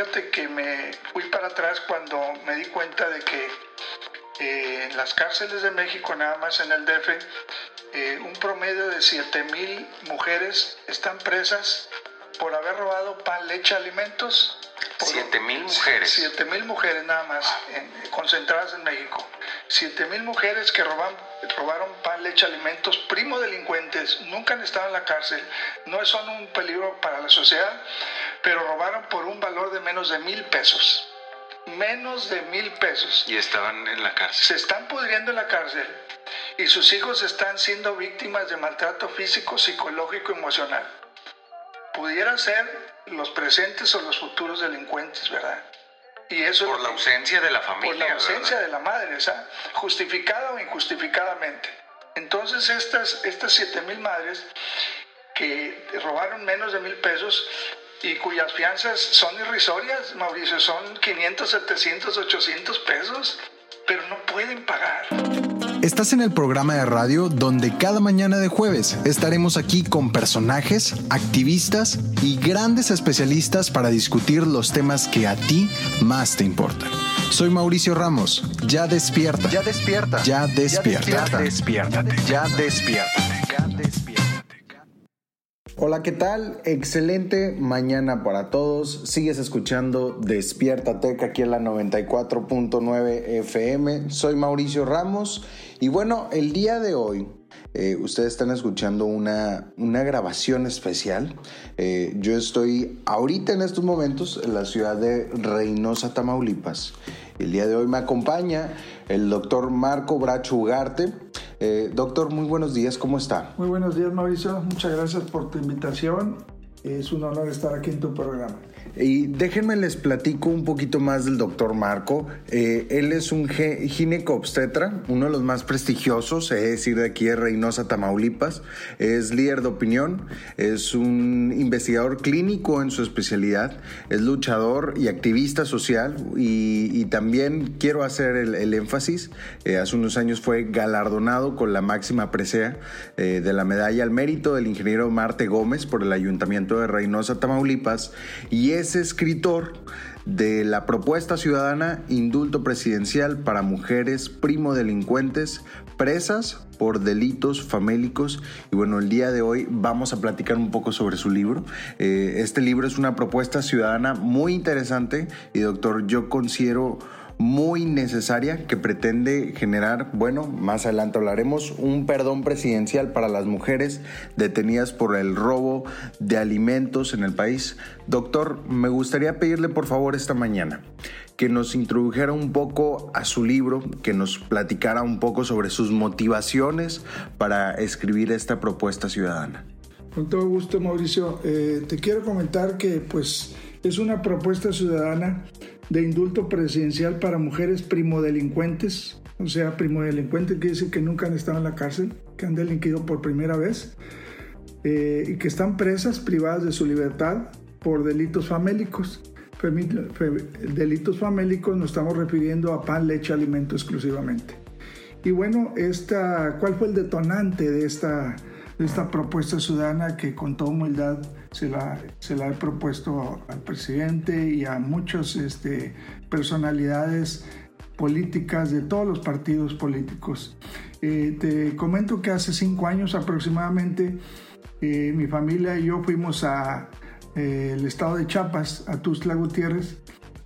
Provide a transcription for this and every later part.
fíjate que me fui para atrás cuando me di cuenta de que eh, en las cárceles de México, nada más en el DF, eh, un promedio de 7 mil mujeres están presas por haber robado pan, leche, alimentos. 7 mil mujeres. 7 mil mujeres nada más, concentradas en México. 7 mil mujeres que roban, robaron pan, leche, alimentos, primo delincuentes, nunca han estado en la cárcel, no son un peligro para la sociedad, pero robaron por un valor de menos de mil pesos. Menos de mil pesos. Y estaban en la cárcel. Se están pudriendo en la cárcel y sus hijos están siendo víctimas de maltrato físico, psicológico, emocional. Pudiera ser los presentes o los futuros delincuentes, ¿verdad? Y eso por la ausencia de la familia. Por la ausencia de la madre, ¿sabes? justificada o injustificadamente. Entonces estas, estas 7 mil madres que robaron menos de mil pesos y cuyas fianzas son irrisorias, Mauricio, son 500, 700, 800 pesos, pero no pueden pagar. Estás en el programa de radio donde cada mañana de jueves estaremos aquí con personajes, activistas y grandes especialistas para discutir los temas que a ti más te importan. Soy Mauricio Ramos. Ya despierta. Ya despierta. Ya despierta. Ya despierta. Ya despierta. Hola, ¿qué tal? Excelente mañana para todos. Sigues escuchando Despiértate aquí en la 94.9 FM. Soy Mauricio Ramos y bueno, el día de hoy eh, ustedes están escuchando una, una grabación especial. Eh, yo estoy ahorita en estos momentos en la ciudad de Reynosa, Tamaulipas. El día de hoy me acompaña el doctor Marco Bracho Ugarte. Eh, doctor, muy buenos días, ¿cómo está? Muy buenos días, Mauricio. Muchas gracias por tu invitación. Es un honor estar aquí en tu programa. Déjenme les platico un poquito más del doctor Marco. Eh, él es un ginecobstetra, uno de los más prestigiosos, es decir, de aquí de Reynosa, Tamaulipas. Es líder de opinión, es un investigador clínico en su especialidad, es luchador y activista social. Y, también quiero hacer el, énfasis, eh, hace unos años fue galardonado con la máxima presea eh, de la medalla al mérito del ingeniero Marte Gómez por el Ayuntamiento de Reynosa, Tamaulipas. Y es escritor de la propuesta ciudadana Indulto Presidencial para Mujeres Primo Delincuentes presas por delitos famélicos. Y bueno, el día de hoy vamos a platicar un poco sobre su libro. Eh, este libro es una propuesta ciudadana muy interesante y doctor, yo considero muy necesaria que pretende generar, bueno, más adelante hablaremos, un perdón presidencial para las mujeres detenidas por el robo de alimentos en el país. Doctor, me gustaría pedirle por favor esta mañana que nos introdujera un poco a su libro, que nos platicara un poco sobre sus motivaciones para escribir esta propuesta ciudadana. Con todo gusto, Mauricio. Eh, te quiero comentar que pues es una propuesta ciudadana de indulto presidencial para mujeres primodelincuentes, o sea, primodelincuentes quiere decir que nunca han estado en la cárcel, que han delinquido por primera vez eh, y que están presas, privadas de su libertad por delitos famélicos. Delitos famélicos nos estamos refiriendo a pan, leche, alimento exclusivamente. Y bueno, esta, ¿cuál fue el detonante de esta, de esta propuesta ciudadana que con toda humildad se la, se la he propuesto al presidente y a muchas este, personalidades políticas de todos los partidos políticos. Eh, te comento que hace cinco años aproximadamente eh, mi familia y yo fuimos a eh, el estado de Chiapas, a Tuzla Gutiérrez,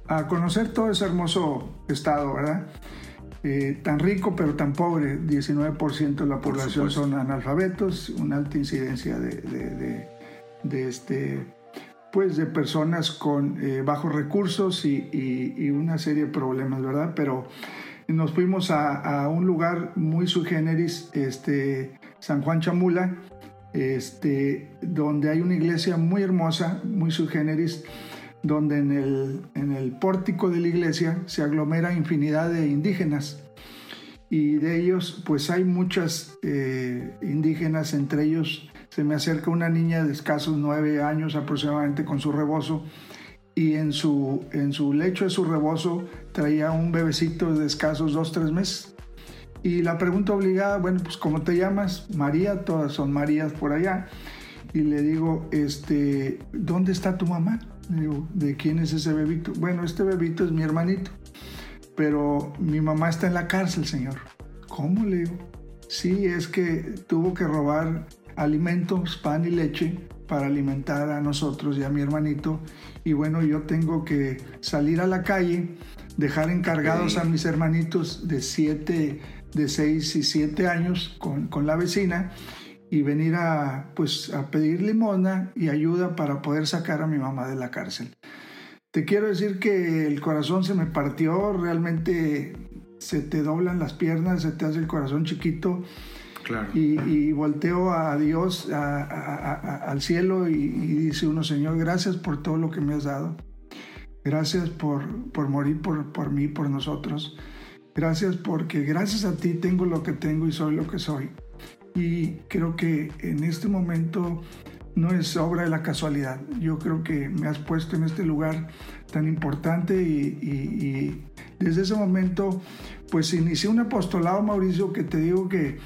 a conocer todo ese hermoso estado, ¿verdad? tan rico pero tan pobre, 19% de la población son analfabetos, una alta incidencia de de, este, pues de personas con eh, bajos recursos y, una serie de problemas, ¿verdad? Pero nos fuimos a, un lugar muy sui generis, este, San Juan Chamula, este, donde hay una iglesia muy hermosa, muy sui generis, donde en el, en el pórtico de la iglesia se aglomera infinidad de indígenas y de ellos pues hay muchas eh, indígenas, entre ellos se me acerca una niña de escasos nueve años aproximadamente con su rebozo y en su, en su lecho de su rebozo traía un bebecito de escasos dos, tres meses. Y la pregunta obligada, bueno, pues ¿cómo te llamas? María, todas son Marías por allá. Y le digo, este, ¿dónde está tu mamá? Le digo, ¿de quién es ese bebito? Bueno, este bebito es mi hermanito, pero mi mamá está en la cárcel, señor. ¿Cómo le digo? Sí, es que tuvo que robar alimentos, pan y leche para alimentar a nosotros y a mi hermanito. Y bueno, yo tengo que salir a la calle, dejar encargados a mis hermanitos de siete, de seis y siete años con, con la vecina y venir a, pues, a pedir limosna y ayuda para poder sacar a mi mamá de la cárcel. Te quiero decir que el corazón se me partió, realmente se te doblan las piernas, se te hace el corazón chiquito. Claro. Y, volteo a Dios, al cielo y, dice uno, Señor, gracias por todo lo que me has dado. Gracias por, por morir por, por mí, por nosotros. Gracias porque gracias a ti tengo lo que tengo y soy lo que soy. Y creo que en este momento no es obra de la casualidad. Yo creo que me has puesto en este lugar tan importante y, desde ese momento pues inicié un apostolado, Mauricio, que te digo que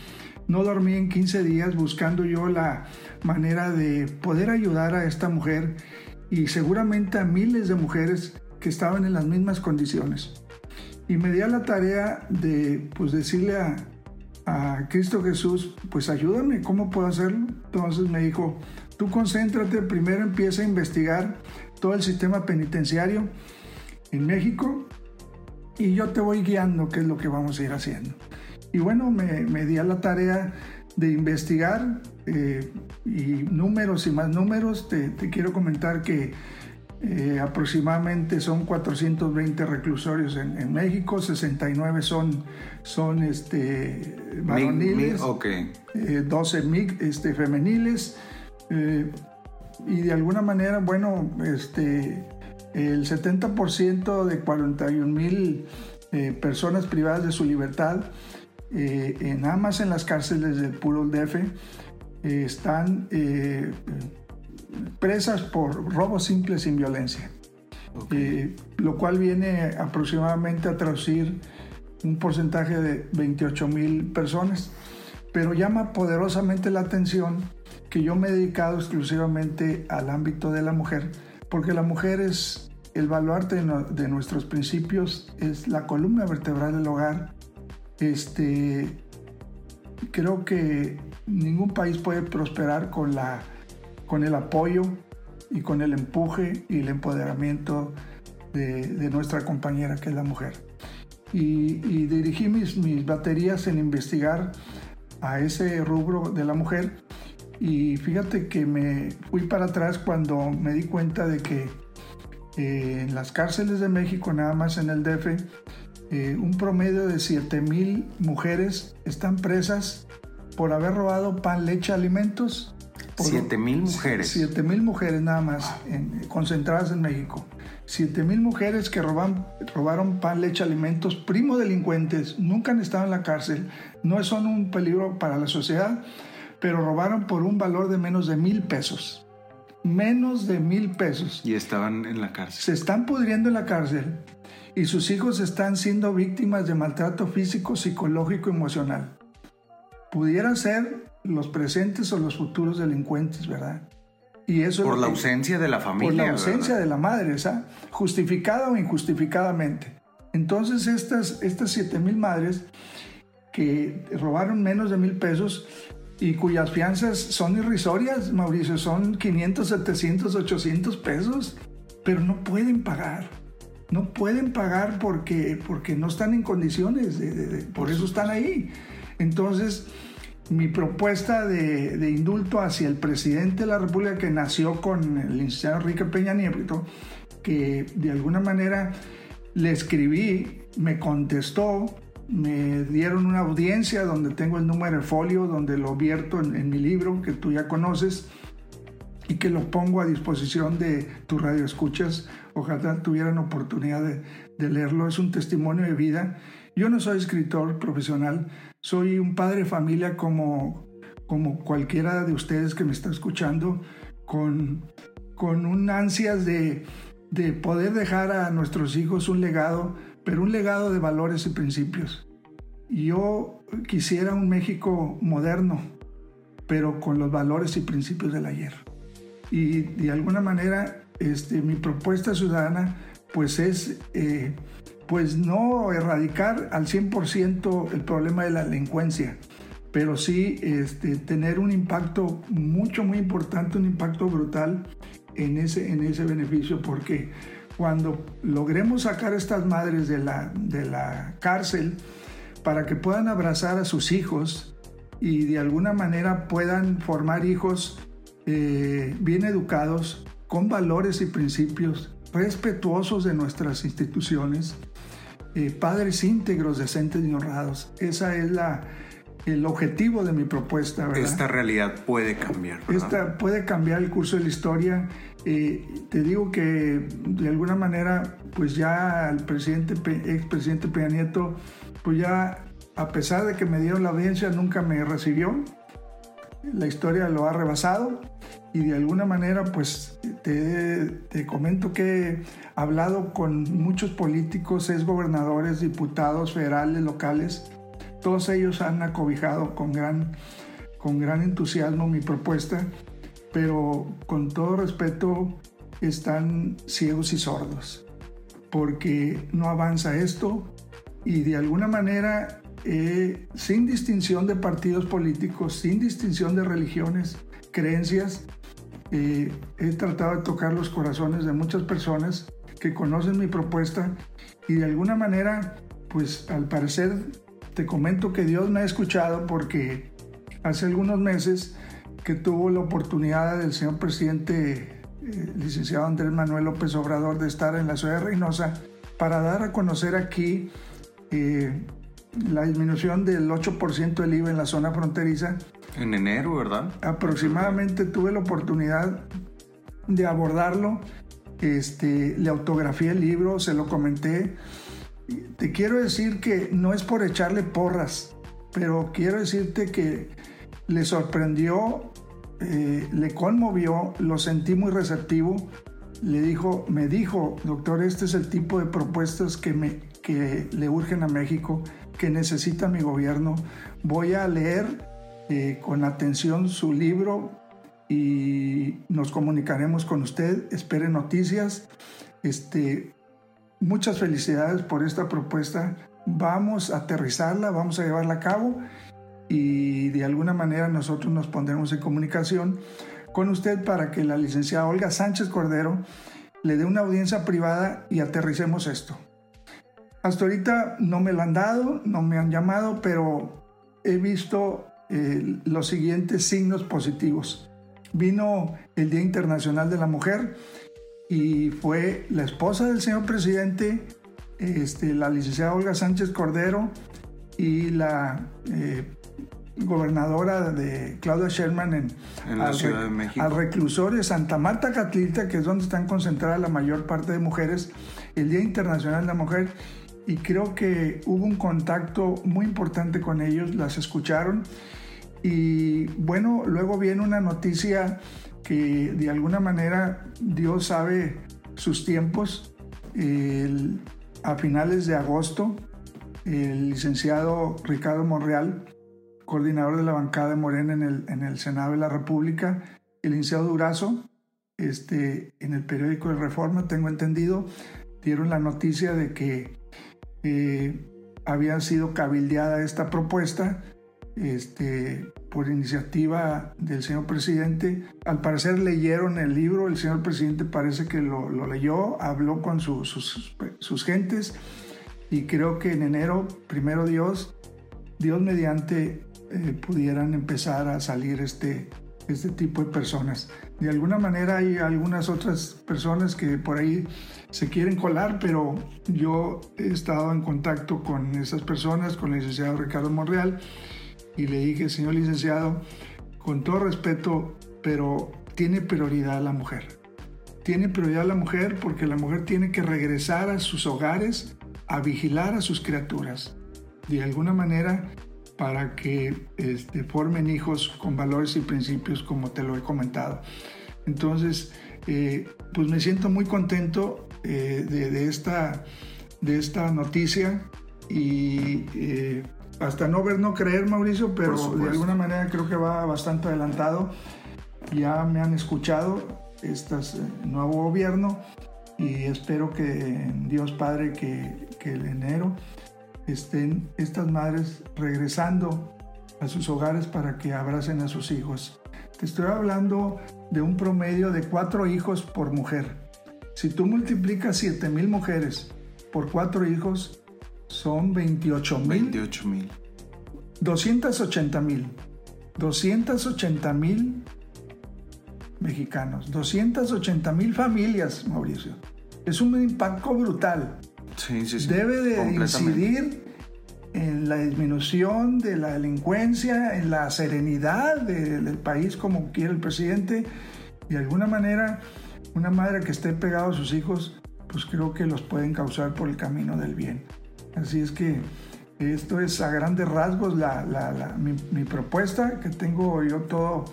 no dormí en 15 días buscando yo la manera de poder ayudar a esta mujer y seguramente a miles de mujeres que estaban en las mismas condiciones. Y me di a la tarea de pues decirle a, a Cristo Jesús, pues ayúdame, ¿cómo puedo hacerlo? Entonces me dijo, tú concéntrate, primero empieza a investigar todo el sistema penitenciario en México y yo te voy guiando qué es lo que vamos a ir haciendo. Y bueno, me, me di a la tarea de investigar eh, y números y más números. Te, te quiero comentar que eh, aproximadamente son 420 reclusorios en, México, 69 son, son este, varoniles, 12 eh, este, femeniles eh, y de alguna manera, bueno, este, el 70% de 41 mil personas privadas de su libertad, nada más en las cárceles del puro DF, están presas por robo simple sin violencia, eh, lo cual viene aproximadamente a traducir un porcentaje de 28 mil personas. Pero llama poderosamente la atención que yo me he dedicado exclusivamente al ámbito de la mujer, porque la mujer es el baluarte de, nuestros principios, es la columna vertebral del hogar. Este, creo que ningún país puede prosperar con la con el apoyo y con el empuje y el empoderamiento de, nuestra compañera que es la mujer. Y, dirigí mis, mis baterías en investigar a ese rubro de la mujer y fíjate que me fui para atrás cuando me di cuenta de que eh, en las cárceles de México, nada más en el DF, eh, un promedio de 7 mil mujeres están presas por haber robado pan, leche, alimentos Siete mil mujeres. Siete mil mujeres nada más concentradas en México. Siete mil mujeres que roban, robaron pan, leche, alimentos, primo delincuentes, nunca han estado en la cárcel, no son un peligro para la sociedad, pero robaron por un valor de menos de mil pesos. Menos de mil pesos. Y estaban en la cárcel. Se están pudriendo en la cárcel y sus hijos están siendo víctimas de maltrato físico, psicológico, emocional. Pudiera ser los presentes o los futuros delincuentes, ¿verdad? Y eso por la ausencia de la familia. Por la ausencia de la madre, ¿sabes? Justificada o injustificadamente. Entonces estas, estas 7 mil madres que robaron menos de mil pesos y cuyas fianzas son irrisorias, Mauricio, son 500, 700, 800 pesos, pero no pueden pagar. No pueden pagar porque, porque no están en condiciones, por eso están ahí. Entonces, mi propuesta de, indulto hacia el presidente de la República que nació con el licenciado Enrique Peña Nieto, que de alguna manera le escribí, me contestó, me dieron una audiencia donde tengo el número de folio, donde lo vierto en, mi libro que tú ya conoces y que lo pongo a disposición de tu radio escuchas. Ojalá tuvieran oportunidad de, de leerlo. Es un testimonio de vida. Yo no soy escritor profesional, soy un padre de familia como, como cualquiera de ustedes que me está escuchando, con, con un ansias de, de poder dejar a nuestros hijos un legado, pero un legado de valores y principios. Yo quisiera un México moderno, pero con los valores y principios del ayer. Y de alguna manera este, mi propuesta ciudadana pues es eh, pues no erradicar al 100% el problema de la delincuencia, pero sí este, tener un impacto mucho, muy importante, un impacto brutal en ese, en ese beneficio, porque cuando logremos sacar a estas madres de la, de la cárcel para que puedan abrazar a sus hijos y de alguna manera puedan formar hijos eh, bien educados, con valores y principios, respetuosos de nuestras instituciones, eh, padres íntegros, decentes y honrados. Esa es la, el objetivo de mi propuesta. ¿verdad? Esta realidad puede cambiar. Esta puede cambiar el curso de la historia. Eh, te digo que de alguna manera, pues ya el presidente, expresidente Peña Nieto, pues ya a pesar de que me dieron la audiencia, nunca me recibió. La historia lo ha rebasado y de alguna manera, pues te, te comento que he hablado con muchos políticos, es gobernadores, diputados federales, locales, todos ellos han acobijado con gran, con gran entusiasmo mi propuesta, pero con todo respeto están ciegos y sordos, porque no avanza esto y de alguna manera, eh, sin distinción de partidos políticos, sin distinción de religiones, creencias, eh, he tratado de tocar los corazones de muchas personas que conocen mi propuesta y de alguna manera, pues al parecer te comento que Dios me ha escuchado porque hace algunos meses que tuvo la oportunidad del señor presidente, eh, licenciado Andrés Manuel López Obrador, de estar en la ciudad de Reynosa para dar a conocer aquí la disminución del 8% del IVA en la zona fronteriza. En enero, ¿verdad? Aproximadamente tuve la oportunidad de abordarlo. Este, le autografié el libro, se lo comenté te quiero decir que no es por echarle porras, pero quiero decirte que le sorprendió, eh, le conmovió, lo sentí muy receptivo. Le dijo, me dijo, doctor, este es el tipo de propuestas que, me, que le urgen a México, que necesita mi gobierno. Voy a leer eh, con atención su libro y nos comunicaremos con usted. Espere noticias. Este, Muchas felicidades por esta propuesta. Vamos a aterrizarla, vamos a llevarla a cabo y de alguna manera nosotros nos pondremos en comunicación con usted para que la licenciada Olga Sánchez Cordero le dé una audiencia privada y aterricemos esto. Hasta ahorita no me lo han dado, no me han llamado, pero he visto eh, los siguientes signos positivos. Vino el Día Internacional de la Mujer y fue la esposa del señor presidente, este, la licenciada Olga Sánchez Cordero y la eh, gobernadora de Claudia Sherman en, la Ciudad de México. Al reclusorio de Santa Marta Catlita, que es donde están concentradas la mayor parte de mujeres, el Día Internacional de la Mujer. Y creo que hubo un contacto muy importante con ellos, las escucharon. Y bueno, luego viene una noticia que de alguna manera Dios sabe sus tiempos. a finales de agosto, el licenciado Ricardo Monreal, coordinador de la bancada de Morena en el, en el Senado de la República, el licenciado Durazo, este, en el periódico de Reforma, tengo entendido, dieron la noticia de que eh, había sido cabildeada esta propuesta este, por iniciativa del señor presidente. Al parecer leyeron el libro, el señor presidente parece que lo, leyó, habló con sus, sus, gentes y creo que en enero, primero Dios, Dios mediante, eh, pudieran empezar a salir este, este tipo de personas. De alguna manera hay algunas otras personas que por ahí se quieren colar, pero yo he estado en contacto con esas personas, con el licenciado Ricardo Monreal, y le dije, señor licenciado, con todo respeto, pero tiene prioridad la mujer. Tiene prioridad la mujer porque la mujer tiene que regresar a sus hogares a vigilar a sus criaturas. De alguna manera, para que este, formen hijos con valores y principios como te lo he comentado. Entonces, eh, pues me siento muy contento eh, de, esta, de esta noticia y eh, hasta no ver, no creer, Mauricio, pero de alguna manera creo que va bastante adelantado. Ya me han escuchado este nuevo gobierno y espero que Dios Padre que, que el enero estén estas madres regresando a sus hogares para que abracen a sus hijos. Te estoy hablando de un promedio de cuatro hijos por mujer. Si tú multiplicas 7 mil mujeres por cuatro hijos, son 28 mil. 28 mil. 280 mil. 280 mil mexicanos. 280 mil familias, Mauricio. Es un impacto brutal. Sí, sí, sí. Debe de incidir en la disminución de la delincuencia, en la serenidad del país como quiere el presidente. De alguna manera, una madre que esté pegado a sus hijos, pues creo que los pueden causar por el camino del bien. Así es que esto es a grandes rasgos mi, propuesta, que tengo yo todo,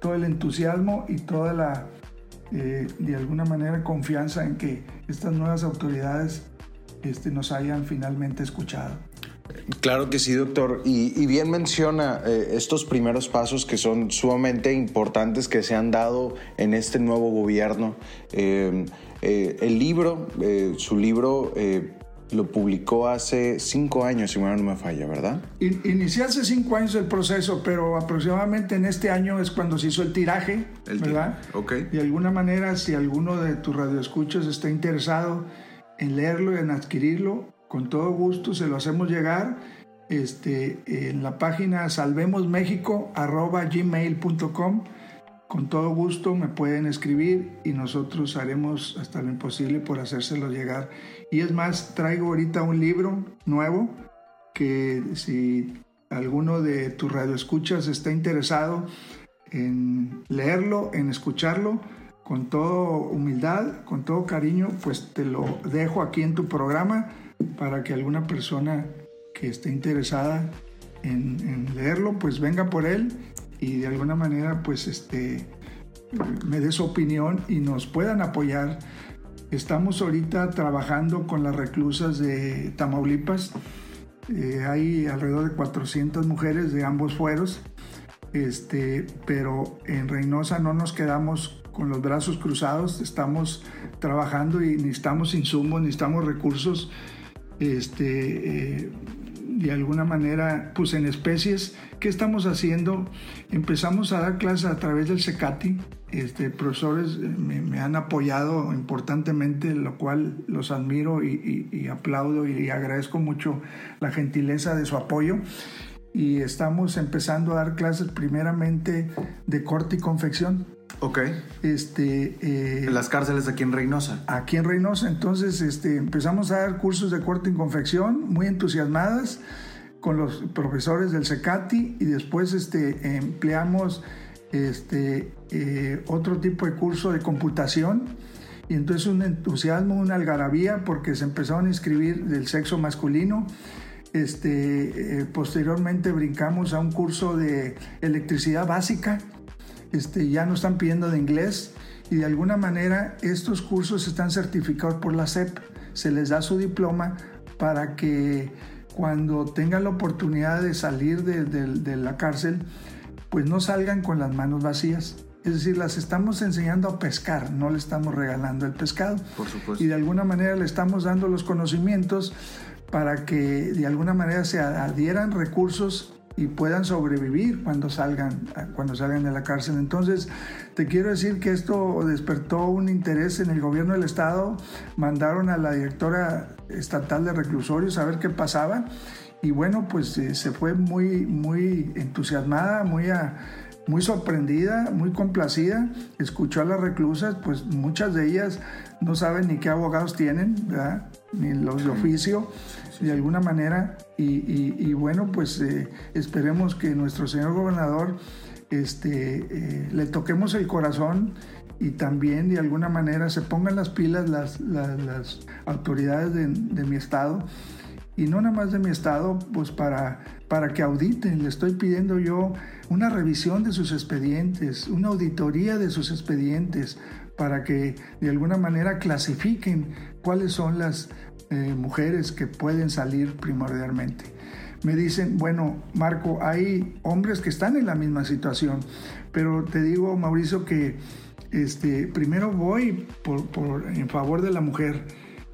todo el entusiasmo y toda la, eh, de alguna manera, confianza en que estas nuevas autoridades este, nos hayan finalmente escuchado. Claro que sí, doctor. Y, bien menciona eh, estos primeros pasos que son sumamente importantes que se han dado en este nuevo gobierno. Eh, eh, el libro, su libro lo publicó hace cinco años, si no me falla, ¿verdad? Inicié hace cinco años el proceso, pero aproximadamente en este año es cuando se hizo el tiraje, ¿verdad? Ok. De alguna manera, si alguno de tus radioescuchas está interesado en leerlo y en adquirirlo, con todo gusto se lo hacemos llegar este, en la página salvemosmexico.gmail.com. Con todo gusto me pueden escribir y nosotros haremos hasta lo imposible por hacérselo llegar. Y es más, traigo ahorita un libro nuevo que si alguno de tus radioescuchas está interesado en leerlo, en escucharlo, con toda humildad, con todo cariño, pues te lo dejo aquí en tu programa para que alguna persona que esté interesada en, leerlo, pues venga por él y de alguna manera pues este, me dé su opinión y nos puedan apoyar. Estamos ahorita trabajando con las reclusas de Tamaulipas. Eh, hay alrededor de 400 mujeres de ambos fueros, este, pero en Reynosa no nos quedamos con los brazos cruzados, estamos trabajando y necesitamos insumos, necesitamos recursos este, eh, de alguna manera, pues en especies. ¿Qué estamos haciendo? Empezamos a dar clases a través del SECATI. Este, profesores eh, me, han apoyado importantemente, lo cual los admiro y, aplaudo y agradezco mucho la gentileza de su apoyo y estamos empezando a dar clases primeramente de corte y confección. Ok. Este, eh, en las cárceles aquí en Reynosa. Aquí en Reynosa. Entonces este, empezamos a dar cursos de corte y confección muy entusiasmadas con los profesores del SECATI y después este, empleamos este, eh, otro tipo de curso de computación y entonces un entusiasmo, una algarabía porque se empezaron a inscribir del sexo masculino. Este, eh, posteriormente brincamos a un curso de electricidad básica este, ya no están pidiendo de inglés y de alguna manera estos cursos están certificados por la SEP. Se les da su diploma para que cuando tengan la oportunidad de salir de, la cárcel, pues no salgan con las manos vacías. Es decir, las estamos enseñando a pescar, no le estamos regalando el pescado. Por supuesto. Y de alguna manera le estamos dando los conocimientos para que de alguna manera se adhieran recursos y puedan sobrevivir cuando salgan, cuando salgan de la cárcel. Entonces, te quiero decir que esto despertó un interés en el gobierno del estado. Mandaron a la directora estatal de reclusorios a ver qué pasaba. Y bueno, pues eh, se fue muy, muy entusiasmada, muy, muy sorprendida, muy complacida. Escuchó a las reclusas, pues muchas de ellas no saben ni qué abogados tienen, ¿verdad? ni los de oficio de alguna manera. Y, bueno, pues eh, esperemos que nuestro señor gobernador este, eh, le toquemos el corazón y también de alguna manera se pongan las pilas las, las, autoridades de, mi estado y no nada más de mi estado, pues para, para que auditen. Le estoy pidiendo yo una revisión de sus expedientes, una auditoría de sus expedientes, para que de alguna manera clasifiquen cuáles son las, eh, mujeres que pueden salir primordialmente. Me dicen, bueno, Marco, hay hombres que están en la misma situación, pero te digo, Mauricio, que este, primero voy por, en favor de la mujer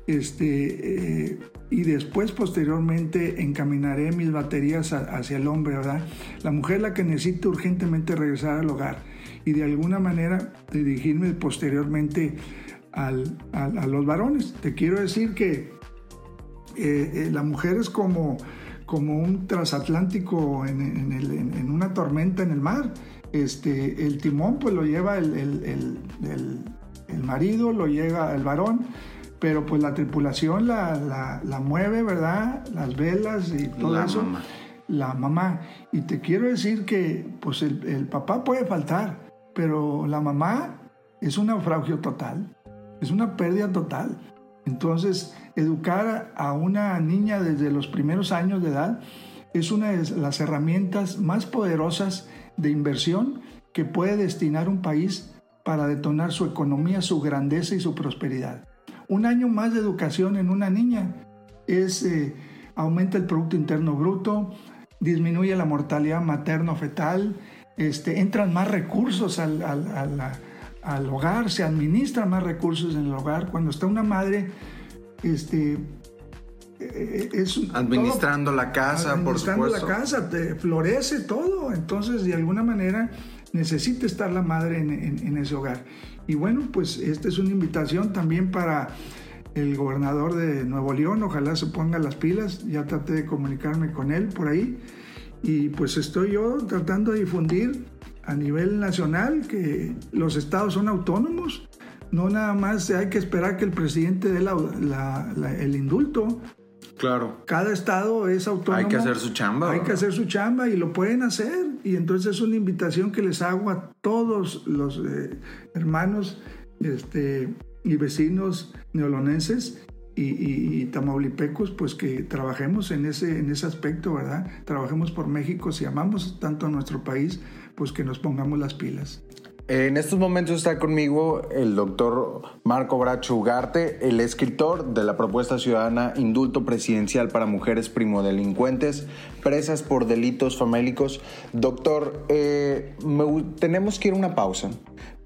este, eh, y después posteriormente encaminaré mis baterías hacia el hombre, ¿verdad? La mujer la que necesita urgentemente regresar al hogar y de alguna manera dirigirme posteriormente al, a los varones. Te quiero decir que eh, eh, la mujer es como, como un transatlántico en, en, una tormenta en el mar. Este, el timón pues lo lleva el, el, el marido, lo lleva el varón pero pues la tripulación la, la, mueve, ¿verdad? Las velas y todo eso. La mamá. Y te quiero decir que pues el, el, papá puede faltar, pero la mamá es un naufragio total, es una pérdida total. Entonces, educar a una niña desde los primeros años de edad es una de las herramientas más poderosas de inversión que puede destinar un país para detonar su economía, su grandeza y su prosperidad. Un año más de educación en una niña es, eh, aumenta el Producto Interno Bruto, disminuye la mortalidad materno-fetal, este, entran más recursos al, hogar, se administran más recursos en el hogar. Cuando está una madre, este, eh, es administrando la casa, administrando la casa, te florece todo. Entonces, de alguna manera, necesita estar la madre en ese hogar. Y bueno, pues esta es una invitación también para el gobernador de Nuevo León, ojalá se ponga las pilas, ya traté de comunicarme con él por ahí y pues estoy yo tratando de difundir a nivel nacional que los estados son autónomos, no nada más hay que esperar que el presidente dé el indulto, Claro. Cada estado es autónomo. Hay que hacer su chamba. Hay que hacer su chamba y lo pueden hacer. Y entonces es una invitación que les hago a todos los eh, hermanos este, y vecinos neolonenses y, tamaulipecos, pues que trabajemos en ese, en ese aspecto, ¿verdad? Trabajemos por México. Si amamos tanto a nuestro país, pues que nos pongamos las pilas. En estos momentos está conmigo el doctor Marco Bracho Ugarte, el escritor de la propuesta ciudadana Indulto Presidencial para Mujeres Primodelincuentes, presas por delitos famélicos. Doctor, eh, tenemos que ir a una pausa.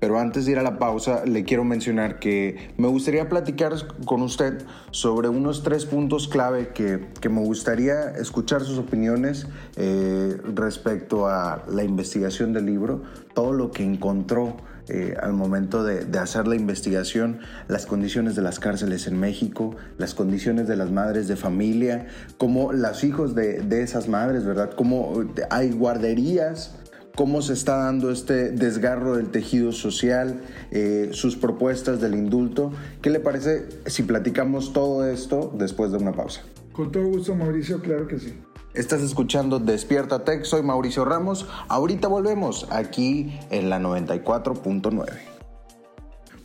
Pero antes de ir a la pausa, le quiero mencionar que me gustaría platicar con usted sobre unos tres puntos clave que, me gustaría escuchar sus opiniones eh, respecto a la investigación del libro, todo lo que encontró eh, al momento de, hacer la investigación, las condiciones de las cárceles en México, las condiciones de las madres de familia, cómo los hijos de, de esas madres, ¿verdad? Cómo hay guarderías cómo se está dando este desgarro del tejido social, eh, sus propuestas del indulto. ¿Qué le parece si platicamos todo esto después de una pausa? Con todo gusto, Mauricio, claro que sí. Estás escuchando Despierta Tech, soy Mauricio Ramos. Ahorita volvemos aquí en la 94.9.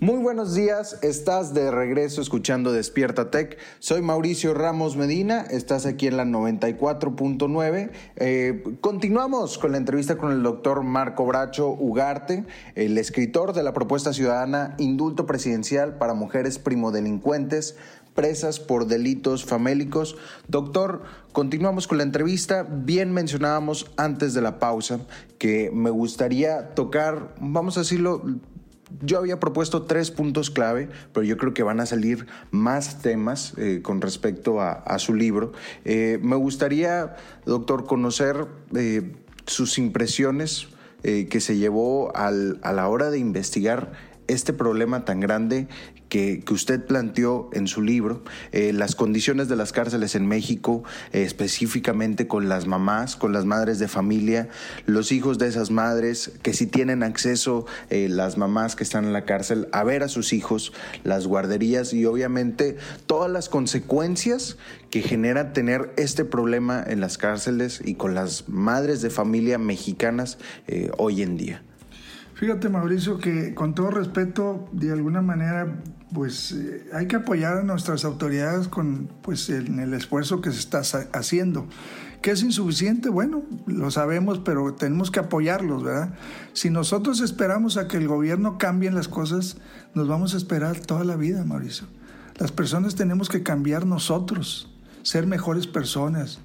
Muy buenos días, estás de regreso escuchando Despierta Tech. Soy Mauricio Ramos Medina, estás aquí en la 94.9. Eh, continuamos con la entrevista con el doctor Marco Bracho Ugarte, el escritor de la propuesta ciudadana Indulto Presidencial para Mujeres Primodelincuentes presas por delitos famélicos. Doctor, continuamos con la entrevista. Bien mencionábamos antes de la pausa que me gustaría tocar, vamos a decirlo, yo había propuesto tres puntos clave, pero yo creo que van a salir más temas eh, con respecto a, su libro. Eh, me gustaría, doctor, conocer eh, sus impresiones que se llevó a la hora de investigar este problema tan grande que, usted planteó en su libro, eh, las condiciones de las cárceles en México, eh, específicamente con las mamás, con las madres de familia, los hijos de esas madres, que si tienen acceso eh, las mamás que están en la cárcel a ver a sus hijos, las guarderías y obviamente todas las consecuencias que genera tener este problema en las cárceles y con las madres de familia mexicanas hoy en día. Fíjate, Mauricio, que con todo respeto, de alguna manera, pues eh, hay que apoyar a nuestras autoridades con, pues, en el esfuerzo que se está haciendo. ¿Que es insuficiente? Bueno, lo sabemos, pero tenemos que apoyarlos, ¿verdad? Si nosotros esperamos a que el gobierno cambie las cosas, nos vamos a esperar toda la vida, Mauricio. Las personas tenemos que cambiar nosotros, ser mejores personas,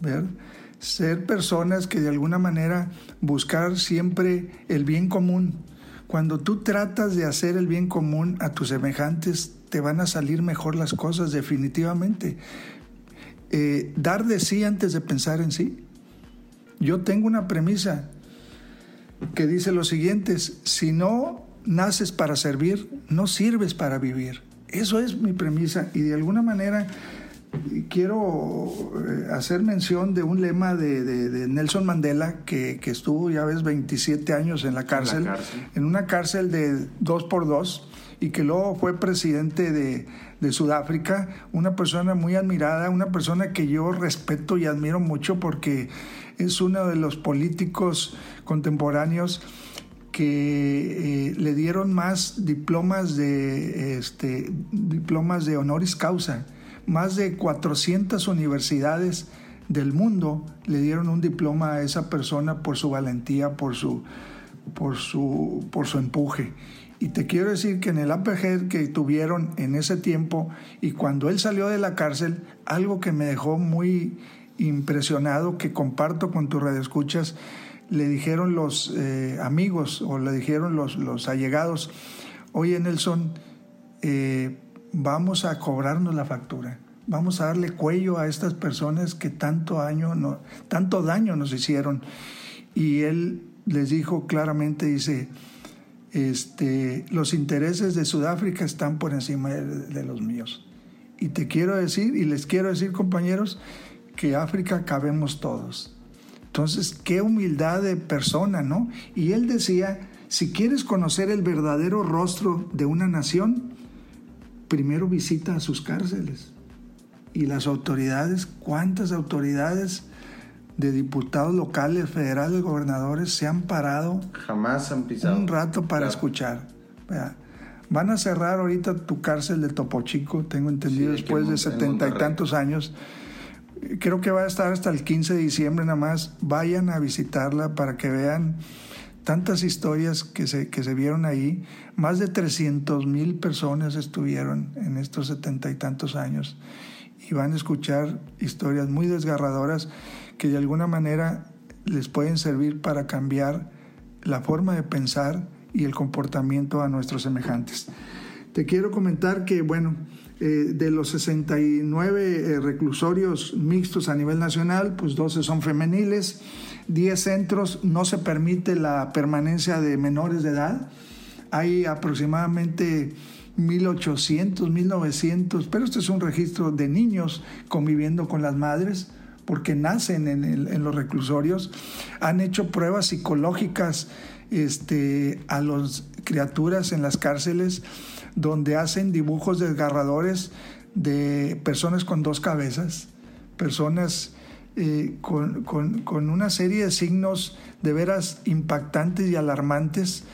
¿verdad? Ser personas que de alguna manera buscar siempre el bien común. Cuando tú tratas de hacer el bien común a tus semejantes, te van a salir mejor las cosas definitivamente. Eh, dar de sí antes de pensar en sí. Yo tengo una premisa que dice lo siguiente, si no naces para servir, no sirves para vivir. Eso es mi premisa y de alguna manera quiero eh, hacer mención de un lema de, Nelson Mandela que, estuvo, ya ves, 27 años en la, cárcel, en una cárcel de dos por dos y que luego fue presidente de, de, Sudáfrica, una persona muy admirada, una persona que yo respeto y admiro mucho porque es uno de los políticos contemporáneos que eh, le dieron más diplomas de, este, diplomas de honoris causa. Más de 400 universidades del mundo le dieron un diploma a esa persona por su valentía, por su, por su, por su empuje. Y te quiero decir que en el APG que tuvieron en ese tiempo y cuando él salió de la cárcel, algo que me dejó muy impresionado, que comparto con tus radioescuchas, le dijeron los eh, amigos o le dijeron los, los allegados, oye Nelson, eh, vamos a cobrarnos la factura, vamos a darle cuello a estas personas que tanto, año no, tanto daño nos hicieron. Y él les dijo claramente, dice, este, los intereses de Sudáfrica están por encima de los míos. Y te quiero decir, y les quiero decir compañeros, que África cabemos todos entonces, qué humildad de persona, ¿no? Y él decía, si quieres conocer el verdadero rostro de una nación, primero visita a sus cárceles. Y las autoridades, ¿cuántas autoridades de diputados locales, federales, gobernadores se han parado? Jamás han pisado. Un rato para escuchar. Van a cerrar ahorita tu cárcel de Topo Chico, tengo entendido, después de setenta y tantos años creo que va a estar hasta el 15 de diciembre nada más. Vayan a visitarla para que vean tantas historias que se, que se vieron ahí. Más de 300 mil personas estuvieron en estos setenta y tantos años y van a escuchar historias muy desgarradoras que de alguna manera les pueden servir para cambiar la forma de pensar y el comportamiento a nuestros semejantes. Te quiero comentar que, bueno, eh, de los 69 eh, reclusorios mixtos a nivel nacional, pues 12 son femeniles, 10 centros no se permite la permanencia de menores de edad. Hay aproximadamente 1800, 1900, pero este es un registro de niños conviviendo con las madres porque nacen en, los reclusorios. Han hecho pruebas psicológicas este, a las criaturas en las cárceles donde hacen dibujos desgarradores de personas con dos cabezas, personas eh, con, una serie de signos de veras impactantes y alarmantes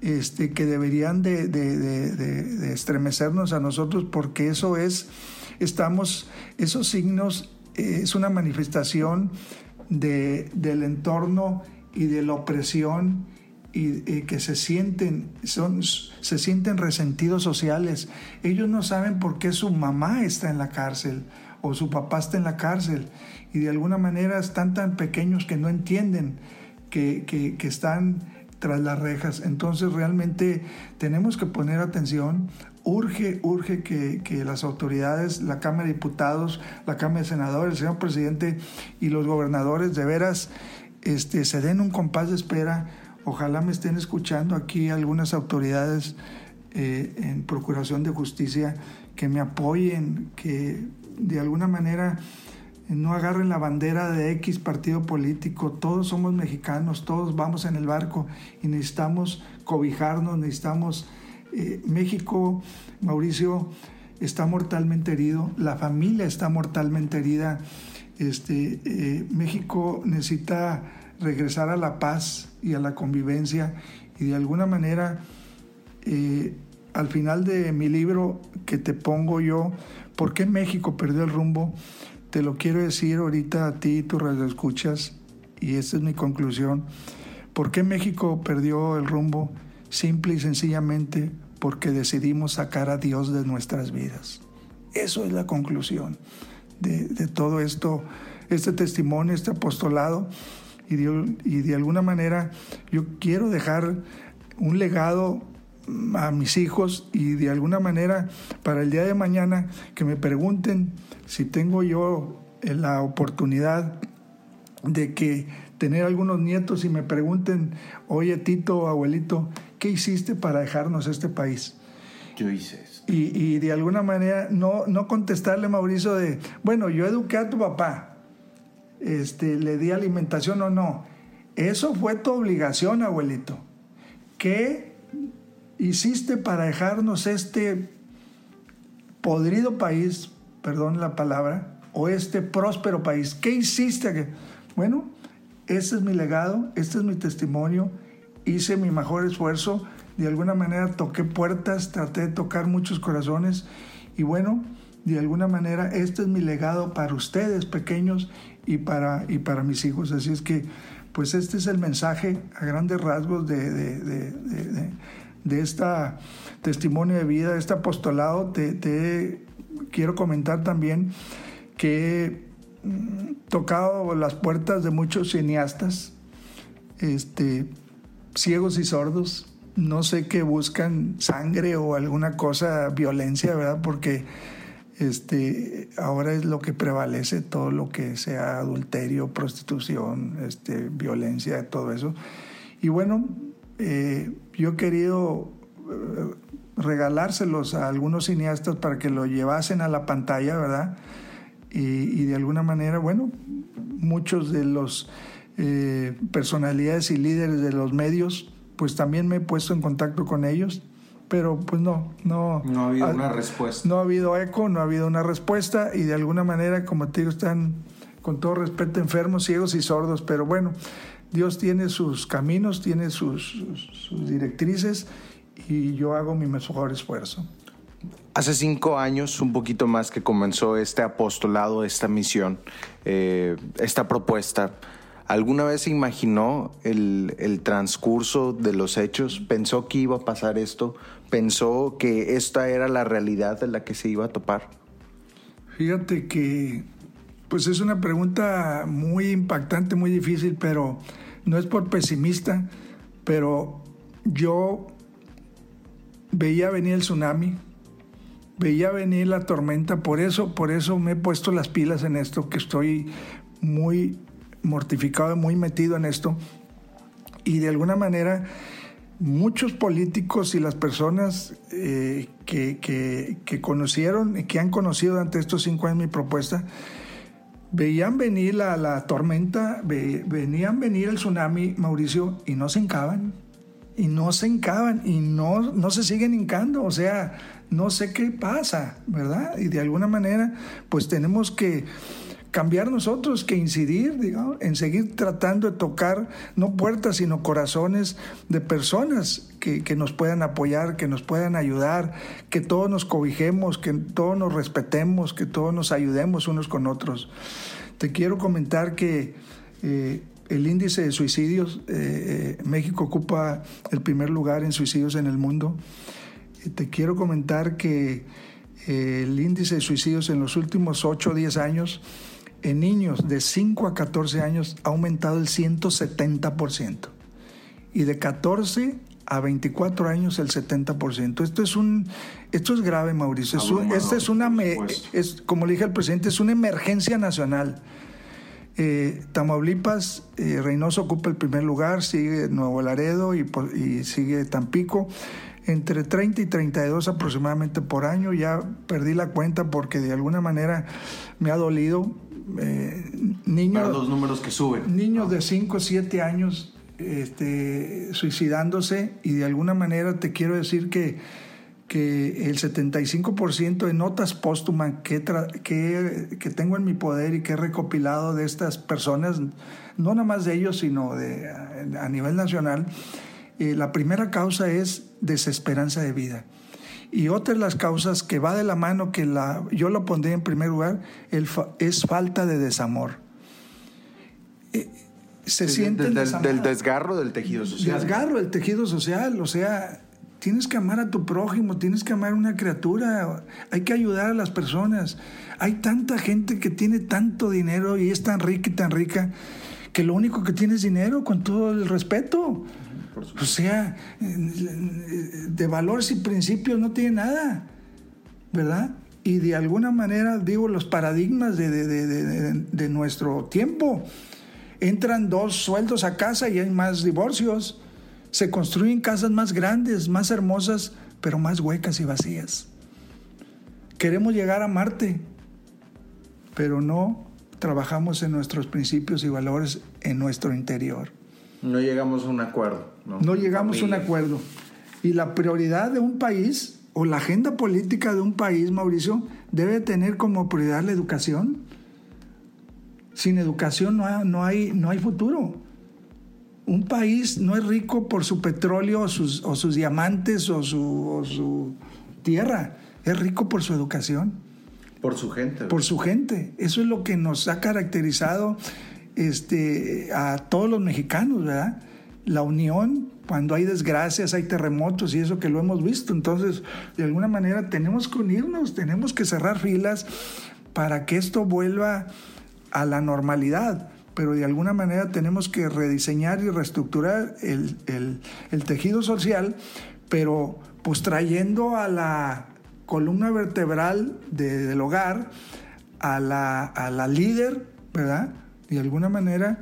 este, que deberían de, estremecernos a nosotros porque eso es, estamos, esos signos eh, es una manifestación del entorno y de la opresión y, que se sienten, son, se sienten resentidos sociales. Ellos no saben por qué su mamá está en la cárcel o su papá está en la cárcel y de alguna manera están tan pequeños que no entienden que, que, están tras las rejas. Entonces realmente tenemos que poner atención. Urge, urge que, que, las autoridades, la Cámara de Diputados, la Cámara de Senadores, señor presidente y los gobernadores de veras este, se den un compás de espera Ojalá me estén escuchando aquí algunas autoridades eh, en Procuración de Justicia que me apoyen, que de alguna manera no agarren la bandera de X partido político. Todos somos mexicanos, todos vamos en el barco y necesitamos cobijarnos, necesitamos... Eh, México, Mauricio, está mortalmente herido, la familia está mortalmente herida. Este, eh, México necesita regresar a la paz y a la convivencia y de alguna manera eh, al final de mi libro que te pongo yo, ¿por qué México perdió el rumbo? Te lo quiero decir ahorita a ti, tu radio escuchas, y esta es mi conclusión. ¿Por qué México perdió el rumbo? Simple y sencillamente porque decidimos sacar a Dios de nuestras vidas. Eso es la conclusión de todo esto, este testimonio, este apostolado y de, alguna manera yo quiero dejar un legado a mis hijos y de alguna manera para el día de mañana que me pregunten si tengo yo la oportunidad de que tener algunos nietos y me pregunten, oye Tito, abuelito, ¿qué hiciste para dejarnos este país? Yo hice eso. Y, y, de alguna manera no, no contestarle, Mauricio, de, bueno, yo eduqué a tu papá, este, le di alimentación o no. Eso fue tu obligación, abuelito. ¿Qué hiciste para dejarnos este podrido país, perdón la palabra, o este próspero país? ¿Qué hiciste? Bueno, este es mi legado, este es mi testimonio, hice mi mejor esfuerzo, de alguna manera toqué puertas, traté de tocar muchos corazones y bueno, de alguna manera este es mi legado para ustedes pequeños y para, y para mis hijos. Así es que, pues este es el mensaje a grandes rasgos de, de, de, este testimonio de vida, de este apostolado. Te, quiero comentar también que tocado las puertas de muchos cineastas, este, ciegos y sordos. No sé qué buscan sangre o alguna cosa, violencia, ¿verdad? Porque este, ahora es lo que prevalece, todo lo que sea adulterio, prostitución, este, violencia, todo eso. Y bueno, eh, yo he querido eh, regalárselos a algunos cineastas para que lo llevasen a la pantalla, ¿verdad? y, de alguna manera, bueno, muchos de los eh, personalidades y líderes de los medios, pues también me he puesto en contacto con ellos, pero pues no, no. No ha habido una respuesta. No ha habido eco, no ha habido una respuesta y de alguna manera, como te digo, están con todo respeto enfermos, ciegos y sordos, pero bueno, Dios tiene sus caminos, tiene sus, sus directrices y yo hago mi mejor esfuerzo. Hace cinco años, un poquito más que comenzó este apostolado, esta misión, eh, esta propuesta. ¿Alguna vez se imaginó el, transcurso de los hechos? ¿Pensó que iba a pasar esto? ¿Pensó que esta era la realidad en la que se iba a topar? Fíjate que, pues es una pregunta muy impactante, muy difícil, pero no es por pesimista, pero yo veía venir el tsunami, veía venir la tormenta, por eso, por eso me he puesto las pilas en esto, que estoy muy mortificado, muy metido en esto. Y de alguna manera, muchos políticos y las personas eh, que, que, que, conocieron, que han conocido durante estos cinco años mi propuesta, veían venir la, la tormenta, venían venir el tsunami, Mauricio, y no se hincaban. Y no se hincaban y no, no se siguen hincando. O sea, no sé qué pasa, ¿verdad? Y de alguna manera, pues tenemos que cambiar nosotros, que incidir, digamos, en seguir tratando de tocar no puertas, sino corazones de personas que, que, nos puedan apoyar, que nos puedan ayudar, que todos nos cobijemos, que todos nos respetemos, que todos nos ayudemos unos con otros. Te quiero comentar que eh, el índice de suicidios, eh, eh, México ocupa el primer lugar en suicidios en el mundo te quiero comentar que el índice de suicidios en los últimos 8 o 10 años en niños de 5 a 14 años ha aumentado el 170% y de 14 a 24 años el 70%. Esto es un esto es grave, Mauricio. esta es una es como le dije al presidente, es una emergencia nacional. Eh, Tamaulipas, eh, Reynoso ocupa el primer lugar, sigue Nuevo Laredo y, y sigue Tampico entre 30 y 32 aproximadamente por año. Ya perdí la cuenta porque de alguna manera me ha dolido. Eh, niños, los números que suben. Niños de 5 o 7 años este, suicidándose y de alguna manera te quiero decir que, que el 75% de notas póstumas que, que, que, tengo en mi poder y que he recopilado de estas personas, no nada más de ellos, sino de, a nivel nacional, eh, la primera causa es desesperanza de vida. Y otra de las causas que va de la mano, que la, yo lo pondría en primer lugar, el es falta de desamor. Eh, se siente del, del, desgarro del tejido social. Desgarro del tejido social, o sea, tienes que amar a tu prójimo, tienes que amar a una criatura, hay que ayudar a las personas. Hay tanta gente que tiene tanto dinero y es tan rica y tan rica que lo único que tiene es dinero, con todo el respeto. O sea, de valores y principios no tiene nada, ¿verdad? Y de alguna manera, digo, los paradigmas de, de nuestro tiempo. Entran dos sueldos a casa y hay más divorcios. Se construyen casas más grandes, más hermosas, pero más huecas y vacías. Queremos llegar a Marte, pero no trabajamos en nuestros principios y valores en nuestro interior. No llegamos a un acuerdo. No, llegamos a un acuerdo. Y la prioridad de un país o la agenda política de un país, Mauricio, debe tener como prioridad la educación. Sin educación no hay, no hay, no hay futuro. Un país no es rico por su petróleo o sus, o sus diamantes o su, o su tierra, es rico por su educación. Por su gente. Por su gente. Eso es lo que nos ha caracterizado este, a todos los mexicanos, ¿verdad? La unión, cuando hay desgracias, hay terremotos y eso que lo hemos visto. Entonces, de alguna manera tenemos que unirnos, tenemos que cerrar filas para que esto vuelva a la normalidad. Pero de alguna manera tenemos que rediseñar y reestructurar el, el tejido social, pero pues trayendo a la columna vertebral del hogar, a la, a la líder, ¿verdad? De alguna manera,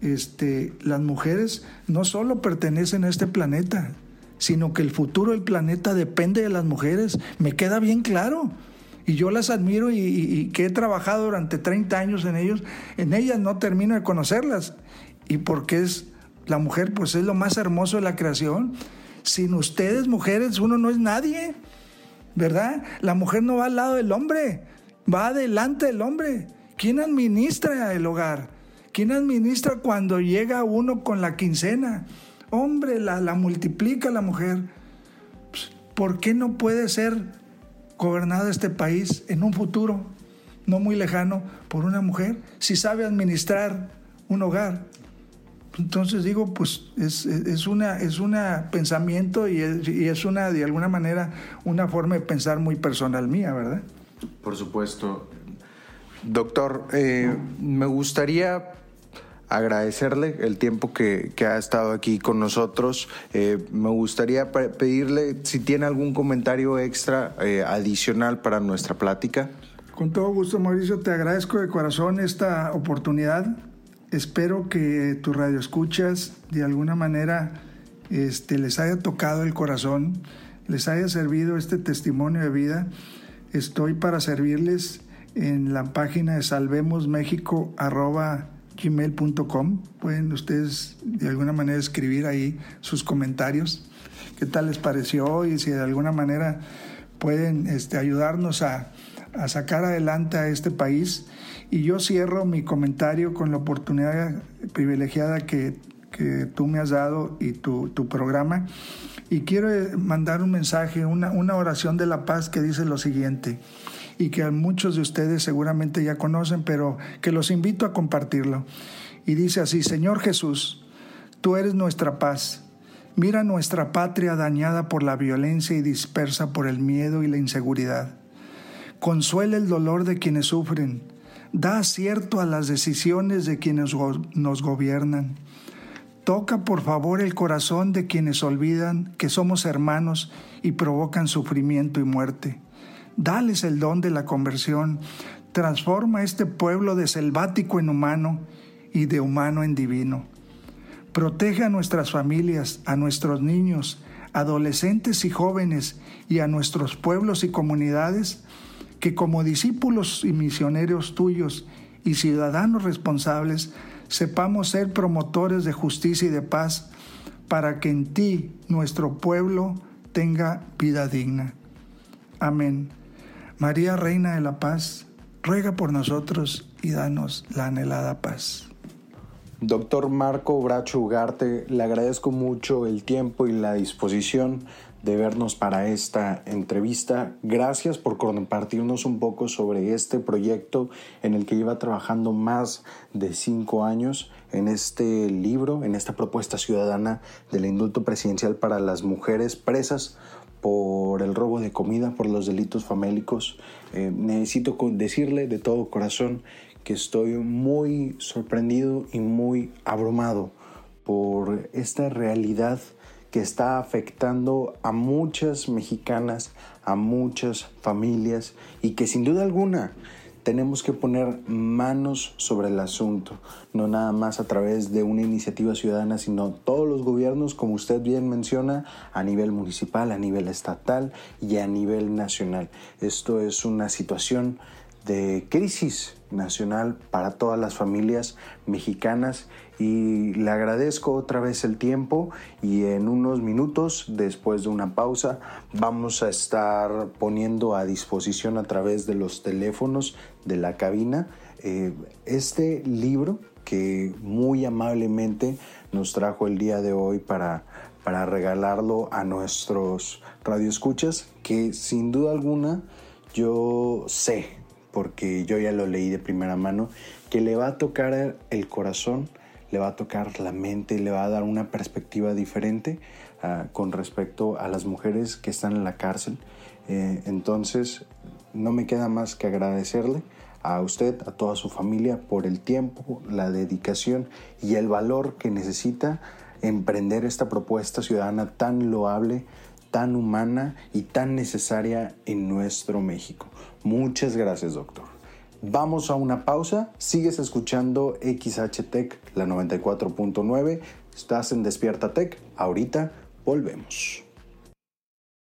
este, las mujeres no solo pertenecen a este planeta, sino que el futuro del planeta depende de las mujeres. Me queda bien claro. Y yo las admiro y, y, que he trabajado durante 30 años en ellos, en ellas no termino de conocerlas. Y porque es la mujer, pues es lo más hermoso de la creación. Sin ustedes, mujeres, uno no es nadie. ¿verdad? La mujer no va al lado del hombre, va adelante del hombre. ¿Quién administra el hogar? ¿Quién administra cuando llega uno con la quincena? Hombre, la, la multiplica la mujer. Pues, ¿Por qué no puede ser gobernado este país en un futuro no muy lejano por una mujer si sabe administrar un hogar? Entonces digo, pues es, es una es una pensamiento y es, y es, una, de alguna manera, una forma de pensar muy personal mía, ¿verdad? Por supuesto. Doctor, eh, me gustaría agradecerle el tiempo que, ha estado aquí con nosotros. Eh, me gustaría pedirle si tiene algún comentario extra eh, adicional para nuestra plática. Con todo gusto, Mauricio, te agradezco de corazón esta oportunidad espero que tu radio escuchas de alguna manera este, les haya tocado el corazón, les haya servido este testimonio de vida. Estoy para servirles en la página de salvemosmexico.gmail.com. Pueden ustedes de alguna manera escribir ahí sus comentarios. ¿Qué tal les pareció? Y si de alguna manera pueden este, ayudarnos a, a sacar adelante a este país y yo cierro mi comentario con la oportunidad privilegiada que, que tú me has dado y tu, tu, programa. Y quiero eh, mandar un mensaje, una, una oración de la paz que dice lo siguiente, y que muchos de ustedes seguramente ya conocen, pero que los invito a compartirlo. Y dice así, Señor Jesús, tú eres nuestra paz. Mira nuestra patria dañada por la violencia y dispersa por el miedo y la inseguridad. Consuela el dolor de quienes sufren Da acierto a las decisiones de quienes nos gobiernan. Toca por favor el corazón de quienes olvidan que somos hermanos y provocan sufrimiento y muerte. Dales el don de la conversión. Transforma este pueblo de selvático en humano y de humano en divino. Protege a nuestras familias, a nuestros niños, adolescentes y jóvenes y a nuestros pueblos y comunidades que como discípulos y misioneros tuyos y ciudadanos responsables sepamos ser promotores de justicia y de paz para que en ti nuestro pueblo tenga vida digna. Amén. María, Reina de la Paz, ruega por nosotros y danos la anhelada paz. Doctor Marco Bracho Ugarte, le agradezco mucho el tiempo y la disposición de vernos para esta entrevista. Gracias por compartirnos un poco sobre este proyecto en el que lleva trabajando más de cinco años en este libro, en esta propuesta ciudadana del indulto presidencial para las mujeres presas por el robo de comida, por los delitos famélicos. Eh, necesito decirle de todo corazón que estoy muy sorprendido y muy abrumado por esta realidad que está afectando a muchas mexicanas, a muchas familias y que sin duda alguna tenemos que poner manos sobre el asunto, no nada más a través de una iniciativa ciudadana, sino todos los gobiernos, como usted bien menciona, a nivel municipal, a nivel estatal y a nivel nacional. Esto es una situación de crisis nacional para todas las familias mexicanas y le agradezco otra vez el tiempo y en unos minutos después de una pausa vamos a estar poniendo a disposición a través de los teléfonos de la cabina eh, este libro que muy amablemente nos trajo el día de hoy para, para regalarlo a nuestros radioescuchas que sin duda alguna yo sé porque yo ya lo leí de primera mano, que le va a tocar el corazón, le va a tocar la mente, le va a dar una perspectiva diferente ah, con respecto a las mujeres que están en la cárcel. Eh, entonces, no me queda más que agradecerle a usted, a toda su familia, por el tiempo, la dedicación y el valor que necesita emprender esta propuesta ciudadana tan loable, tan humana y tan necesaria en nuestro México. Muchas gracias, doctor. Vamos a una pausa. Sigues escuchando XHTech, la 94.9. Estás en Despierta Tech. Ahorita volvemos.